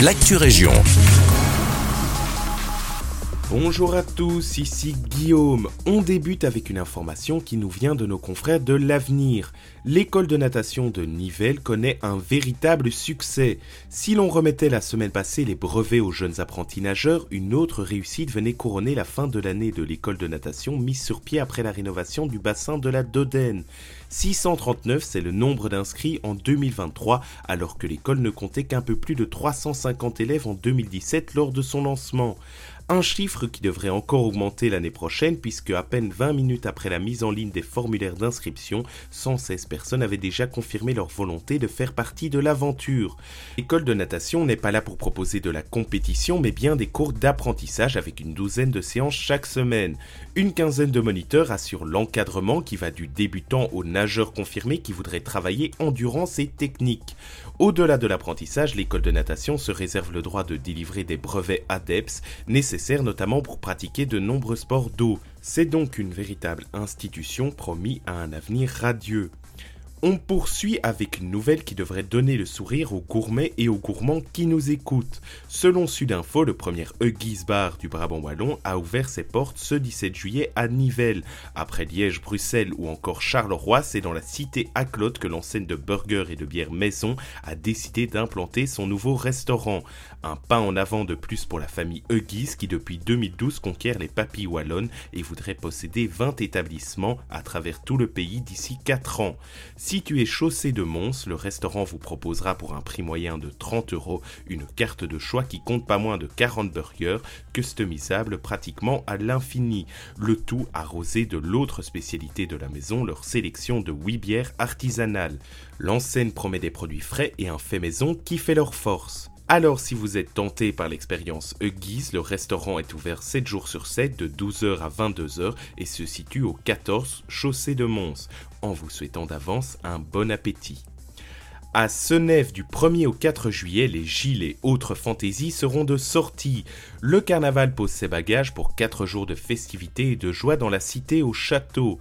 l'actu région. Bonjour à tous, ici Guillaume. On débute avec une information qui nous vient de nos confrères de l'avenir. L'école de natation de Nivelles connaît un véritable succès. Si l'on remettait la semaine passée les brevets aux jeunes apprentis nageurs, une autre réussite venait couronner la fin de l'année de l'école de natation mise sur pied après la rénovation du bassin de la Dodène. 639, c'est le nombre d'inscrits en 2023, alors que l'école ne comptait qu'un peu plus de 350 élèves en 2017 lors de son lancement. Un chiffre qui devrait encore augmenter l'année prochaine puisque à peine 20 minutes après la mise en ligne des formulaires d'inscription, 116 personnes avaient déjà confirmé leur volonté de faire partie de l'aventure. L'école de natation n'est pas là pour proposer de la compétition mais bien des cours d'apprentissage avec une douzaine de séances chaque semaine. Une quinzaine de moniteurs assurent l'encadrement qui va du débutant au nageur confirmé qui voudrait travailler endurance et technique. Au-delà de l'apprentissage, l'école de natation se réserve le droit de délivrer des brevets ADEPS nécessaires notamment pour pratiquer de nombreux sports d'eau. C'est donc une véritable institution promis à un avenir radieux. On poursuit avec une nouvelle qui devrait donner le sourire aux gourmets et aux gourmands qui nous écoutent. Selon Sudinfo, le premier Huggies Bar du Brabant Wallon a ouvert ses portes ce 17 juillet à Nivelles. Après Liège, Bruxelles ou encore Charleroi, c'est dans la cité Claude que l'enseigne de burgers et de bières maison a décidé d'implanter son nouveau restaurant. Un pas en avant de plus pour la famille Huggies qui depuis 2012 conquiert les papilles wallonnes et voudrait posséder 20 établissements à travers tout le pays d'ici 4 ans. Situé chaussée de Mons, le restaurant vous proposera pour un prix moyen de 30 euros une carte de choix qui compte pas moins de 40 burgers, customisables pratiquement à l'infini, le tout arrosé de l'autre spécialité de la maison, leur sélection de 8 bières artisanales. L'enseigne promet des produits frais et un fait maison qui fait leur force. Alors si vous êtes tenté par l'expérience Huggies, le restaurant est ouvert 7 jours sur 7 de 12h à 22h et se situe au 14 chaussée de Mons, en vous souhaitant d'avance un bon appétit. À Senef du 1er au 4 juillet, les Gilles et autres fantaisies seront de sortie. Le carnaval pose ses bagages pour 4 jours de festivités et de joie dans la cité au château.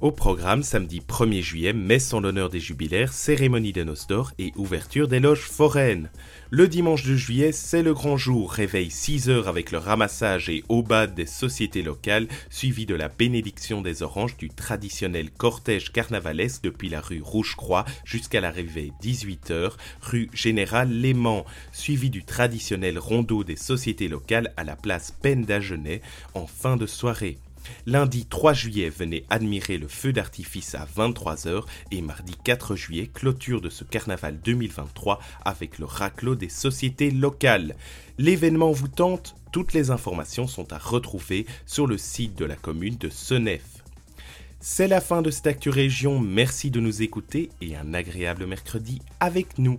Au programme, samedi 1er juillet, messe en l'honneur des jubilaires, cérémonie des noces d'or et ouverture des loges foraines. Le dimanche 2 juillet, c'est le grand jour, réveil 6h avec le ramassage et bas des sociétés locales, suivi de la bénédiction des oranges du traditionnel cortège carnavalesque depuis la rue Rouge-Croix jusqu'à l'arrivée 18h, rue Général Léman, suivi du traditionnel rondeau des sociétés locales à la place Peine d'Agenais en fin de soirée. Lundi 3 juillet, venez admirer le feu d'artifice à 23h et mardi 4 juillet, clôture de ce carnaval 2023 avec le raclot des sociétés locales. L'événement vous tente Toutes les informations sont à retrouver sur le site de la commune de Senef. C'est la fin de cette Actu Région, merci de nous écouter et un agréable mercredi avec nous.